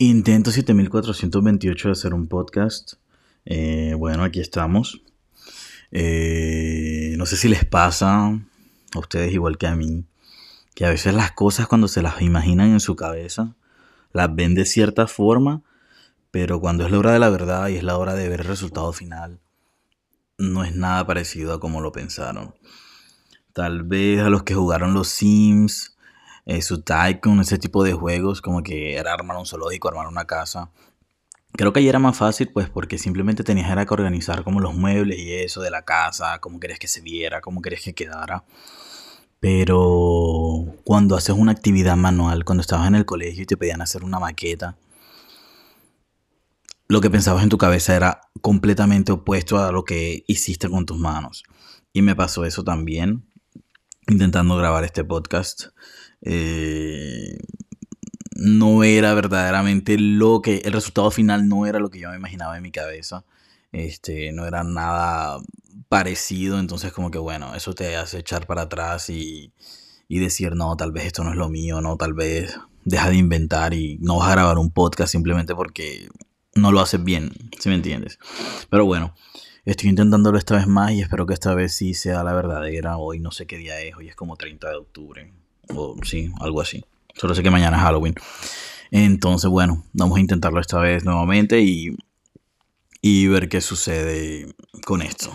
Intento 7428 de hacer un podcast. Eh, bueno, aquí estamos. Eh, no sé si les pasa a ustedes igual que a mí, que a veces las cosas cuando se las imaginan en su cabeza, las ven de cierta forma, pero cuando es la hora de la verdad y es la hora de ver el resultado final, no es nada parecido a como lo pensaron. Tal vez a los que jugaron los Sims, eh, su Tycoon, ese tipo de juegos, como que era armar un zoológico, armar una casa. Creo que ahí era más fácil, pues, porque simplemente tenías que organizar como los muebles y eso de la casa, cómo querías que se viera, cómo querías que quedara. Pero cuando haces una actividad manual, cuando estabas en el colegio y te pedían hacer una maqueta, lo que pensabas en tu cabeza era completamente opuesto a lo que hiciste con tus manos. Y me pasó eso también, intentando grabar este podcast. Eh, no era verdaderamente lo que, el resultado final no era lo que yo me imaginaba en mi cabeza. Este, no era nada parecido, entonces como que bueno, eso te hace echar para atrás y, y decir, no, tal vez esto no es lo mío, no, tal vez deja de inventar y no vas a grabar un podcast simplemente porque no lo haces bien, si me entiendes. Pero bueno, estoy intentándolo esta vez más y espero que esta vez sí sea la verdadera. Hoy no sé qué día es, hoy es como 30 de octubre o sí, algo así. Solo sé que mañana es Halloween. Entonces, bueno, vamos a intentarlo esta vez nuevamente y, y ver qué sucede con esto.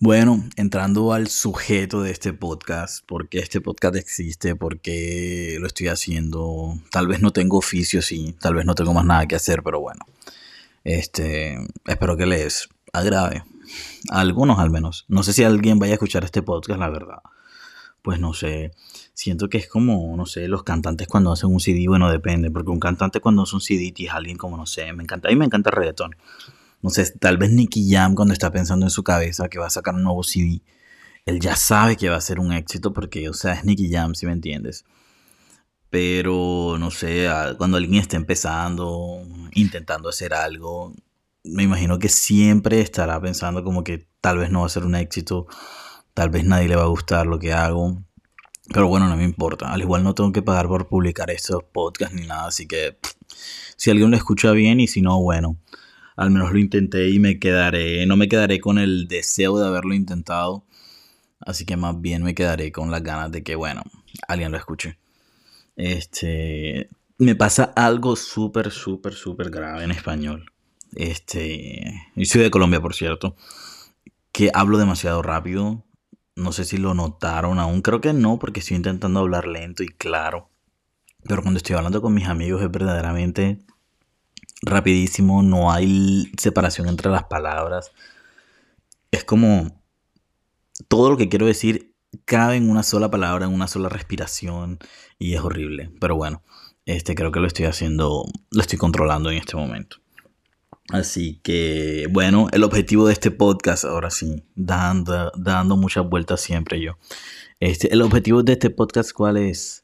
Bueno, entrando al sujeto de este podcast, por qué este podcast existe, por qué lo estoy haciendo. Tal vez no tengo oficio, sí, tal vez no tengo más nada que hacer, pero bueno. Este, espero que les agrade algunos al menos. No sé si alguien vaya a escuchar este podcast, la verdad. Pues no sé. Siento que es como, no sé, los cantantes cuando hacen un CD, bueno, depende, porque un cantante cuando hace un CD es alguien como, no sé, me encanta, a mí me encanta el reggaetón. No sé, tal vez Nicky Jam cuando está pensando en su cabeza que va a sacar un nuevo CD, él ya sabe que va a ser un éxito porque, o sea, es Nicky Jam, si me entiendes. Pero, no sé, cuando alguien está empezando, intentando hacer algo, me imagino que siempre estará pensando como que tal vez no va a ser un éxito, tal vez nadie le va a gustar lo que hago. Pero bueno, no me importa. Al igual no tengo que pagar por publicar estos podcasts ni nada, así que si alguien lo escucha bien y si no, bueno, al menos lo intenté y me quedaré, no me quedaré con el deseo de haberlo intentado, así que más bien me quedaré con las ganas de que, bueno, alguien lo escuche. Este, me pasa algo súper, súper, súper grave en español este, y soy de Colombia, por cierto, que hablo demasiado rápido. No sé si lo notaron aún, creo que no, porque estoy intentando hablar lento y claro. Pero cuando estoy hablando con mis amigos es verdaderamente rapidísimo, no hay separación entre las palabras. Es como todo lo que quiero decir cabe en una sola palabra, en una sola respiración y es horrible. Pero bueno, este creo que lo estoy haciendo, lo estoy controlando en este momento. Así que, bueno, el objetivo de este podcast, ahora sí, dando, dando muchas vueltas siempre yo. Este, el objetivo de este podcast, ¿cuál es?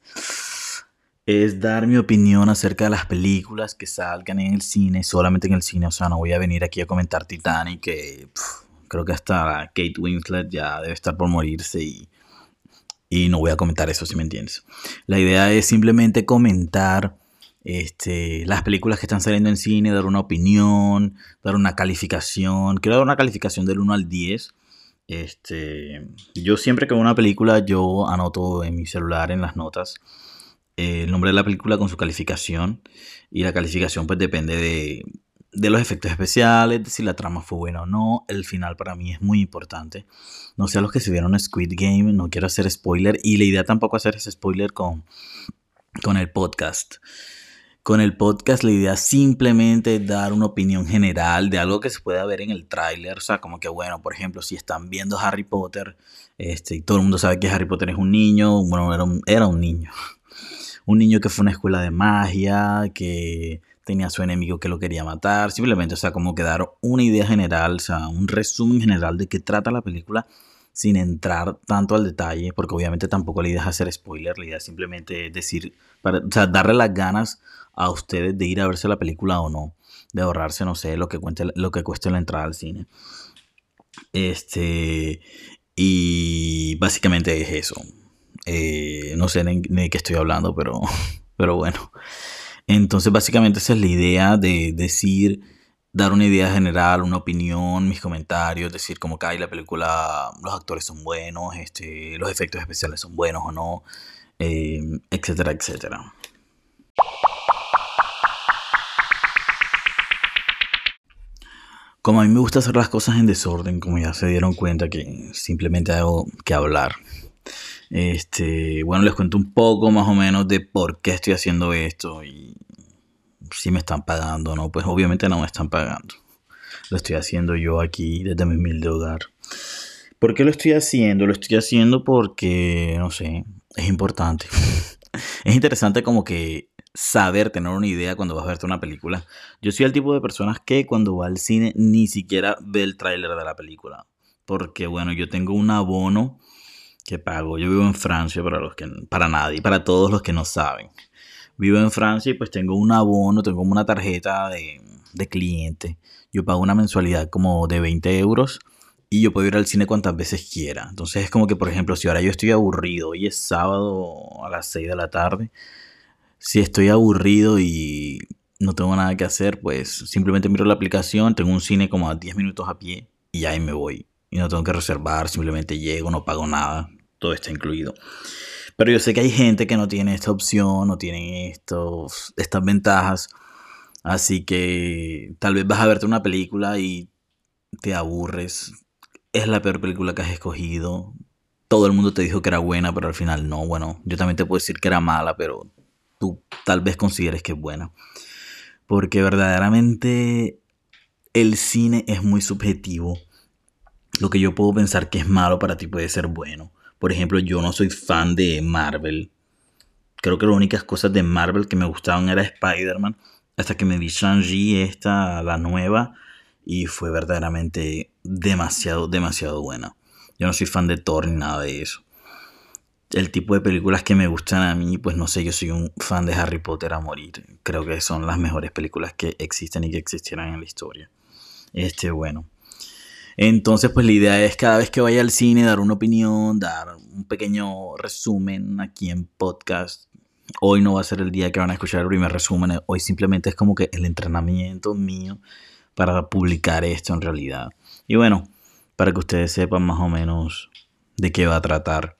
Es dar mi opinión acerca de las películas que salgan en el cine, solamente en el cine. O sea, no voy a venir aquí a comentar Titanic, que creo que hasta Kate Winslet ya debe estar por morirse y, y no voy a comentar eso, si me entiendes. La idea es simplemente comentar este, las películas que están saliendo en cine, dar una opinión, dar una calificación. Quiero dar una calificación del 1 al 10. Este, yo siempre que veo una película, yo anoto en mi celular, en las notas, el nombre de la película con su calificación. Y la calificación pues depende de, de los efectos especiales, de si la trama fue buena o no. El final para mí es muy importante. No sé a los que se vieron Squid Game, no quiero hacer spoiler. Y la idea tampoco hacer ese spoiler con, con el podcast. Con el podcast la idea es simplemente dar una opinión general de algo que se pueda ver en el tráiler. O sea, como que bueno, por ejemplo, si están viendo Harry Potter, este, y todo el mundo sabe que Harry Potter es un niño, bueno, era un, era un niño. Un niño que fue a una escuela de magia, que tenía a su enemigo que lo quería matar. Simplemente, o sea, como que dar una idea general, o sea, un resumen general de qué trata la película sin entrar tanto al detalle, porque obviamente tampoco la idea es hacer spoiler, la idea es simplemente decir, para, o sea, darle las ganas a ustedes de ir a verse la película o no, de ahorrarse, no sé, lo que, cuente, lo que cueste la entrada al cine. Este, y básicamente es eso. Eh, no sé ni, de qué estoy hablando, pero, pero bueno. Entonces básicamente esa es la idea de decir, dar una idea general, una opinión, mis comentarios, decir como que la película, los actores son buenos, este, los efectos especiales son buenos o no, eh, etcétera, etcétera. Como a mí me gusta hacer las cosas en desorden, como ya se dieron cuenta que simplemente hago que hablar. Este, bueno, les cuento un poco más o menos de por qué estoy haciendo esto y si me están pagando o no. Pues obviamente no me están pagando. Lo estoy haciendo yo aquí desde mi humilde hogar. ¿Por qué lo estoy haciendo? Lo estoy haciendo porque, no sé, es importante. es interesante como que saber, tener una idea cuando vas a verte una película. Yo soy el tipo de personas que cuando va al cine ni siquiera ve el tráiler de la película. Porque bueno, yo tengo un abono que pago. Yo vivo en Francia para los que para nadie, para todos los que no saben. Vivo en Francia y pues tengo un abono, tengo una tarjeta de, de cliente. Yo pago una mensualidad como de 20 euros y yo puedo ir al cine cuantas veces quiera. Entonces es como que, por ejemplo, si ahora yo estoy aburrido y es sábado a las 6 de la tarde, si estoy aburrido y no tengo nada que hacer, pues simplemente miro la aplicación, tengo un cine como a 10 minutos a pie y ahí me voy. Y no tengo que reservar, simplemente llego, no pago nada, todo está incluido. Pero yo sé que hay gente que no tiene esta opción, no tiene estos, estas ventajas. Así que tal vez vas a verte una película y te aburres. Es la peor película que has escogido. Todo el mundo te dijo que era buena, pero al final no. Bueno, yo también te puedo decir que era mala, pero tú tal vez consideres que es buena. Porque verdaderamente el cine es muy subjetivo. Lo que yo puedo pensar que es malo para ti puede ser bueno. Por ejemplo, yo no soy fan de Marvel. Creo que las únicas cosas de Marvel que me gustaban era Spider-Man. Hasta que me vi Shang-Chi, esta, la nueva. Y fue verdaderamente demasiado, demasiado buena. Yo no soy fan de Thor ni nada de eso el tipo de películas que me gustan a mí, pues no sé, yo soy un fan de Harry Potter a morir. Creo que son las mejores películas que existen y que existieran en la historia. Este, bueno. Entonces, pues la idea es cada vez que vaya al cine dar una opinión, dar un pequeño resumen aquí en podcast. Hoy no va a ser el día que van a escuchar el primer resumen, hoy simplemente es como que el entrenamiento mío para publicar esto en realidad. Y bueno, para que ustedes sepan más o menos de qué va a tratar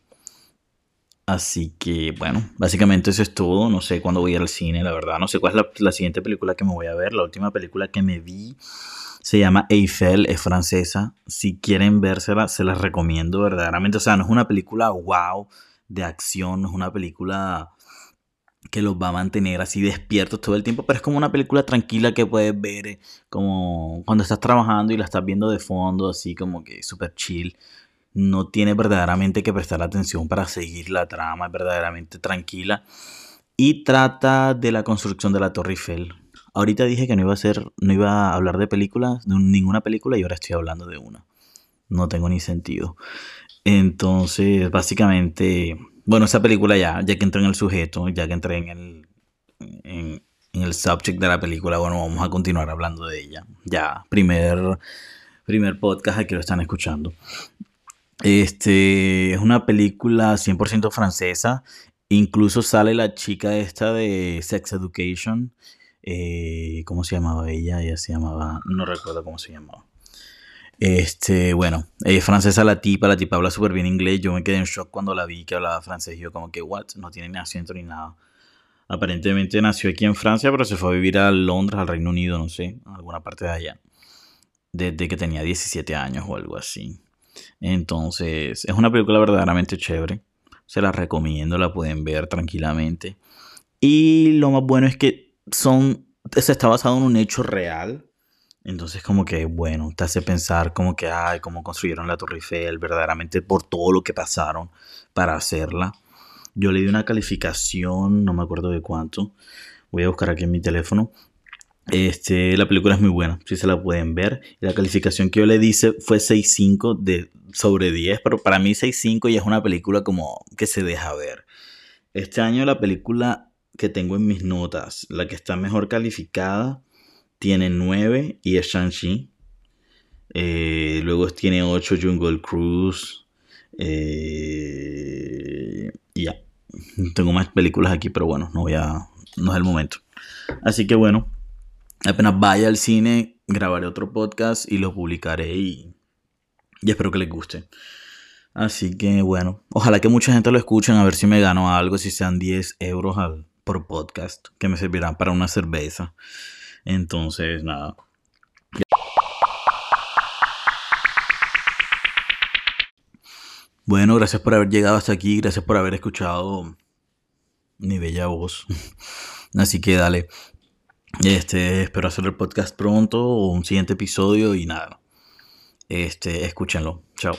Así que bueno, básicamente eso es todo. No sé cuándo voy al cine, la verdad. No sé cuál es la, siguiente película que me voy a ver. La última película que me vi se llama Eiffel, es francesa. Si quieren vérsela, se las recomiendo verdaderamente. O sea, no es una película wow de acción, no es una película que los va a mantener así despiertos todo el tiempo, pero es como una película tranquila que puedes ver eh, como cuando estás trabajando y la estás viendo de fondo, así como que súper chill no tiene verdaderamente que prestar atención para seguir la trama, es verdaderamente tranquila y trata de la construcción de la Torre Eiffel. Ahorita dije que no iba a ser, no iba a hablar de películas, de ninguna película y ahora estoy hablando de una. No tengo ni sentido. Entonces, básicamente, bueno, esa película ya, ya que entré en el sujeto, ya que entré en el, en, el subject de la película, bueno, vamos a continuar hablando de ella. Ya, primer, primer podcast aquí lo están escuchando. Este es una película 100% francesa. Incluso sale la chica esta de Sex Education. Eh, ¿Cómo se llamaba ella? Ella se llamaba. No recuerdo cómo se llamaba. Este, bueno, es francesa la tipa, la tipa habla súper bien inglés. Yo me quedé en shock cuando la vi que hablaba francés. Yo, como que, ¿what? No tiene ni acento ni nada. Aparentemente nació aquí en Francia, pero se fue a vivir a Londres, al Reino Unido, no sé, alguna parte de allá. Desde que tenía 17 años o algo así. Entonces, es una película verdaderamente chévere. Se la recomiendo, la pueden ver tranquilamente. Y lo más bueno es que son, se está basado en un hecho real. Entonces, como que, bueno, te hace pensar como que, ay, cómo construyeron la Torre Eiffel, verdaderamente por todo lo que pasaron para hacerla. Yo le di una calificación, no me acuerdo de cuánto. Voy a buscar aquí en mi teléfono. Este, la película es muy buena, si se la pueden ver. La calificación que yo le dice fue 6.5 de sobre 10, pero para mí 6.5 ya es una película como que se deja ver. Este año la película que tengo en mis notas, la que está mejor calificada, tiene 9 y es Shang-Chi. Eh, luego tiene 8 Jungle Cruise. Eh, y Tengo más películas aquí, pero bueno, no voy a. No es el momento. Así que bueno, apenas vaya al cine, grabaré otro podcast y lo publicaré y, y espero que les guste. Así que bueno, ojalá que mucha gente lo escuchen, a ver si me gano algo, si sean 10 euros al, por podcast, que me servirán para una cerveza. Entonces, nada. Bueno, gracias por haber llegado hasta aquí, gracias por haber escuchado mi bella voz. Así que dale. Este, espero hacer el podcast pronto o un siguiente episodio y nada. Este, escúchenlo. Chao.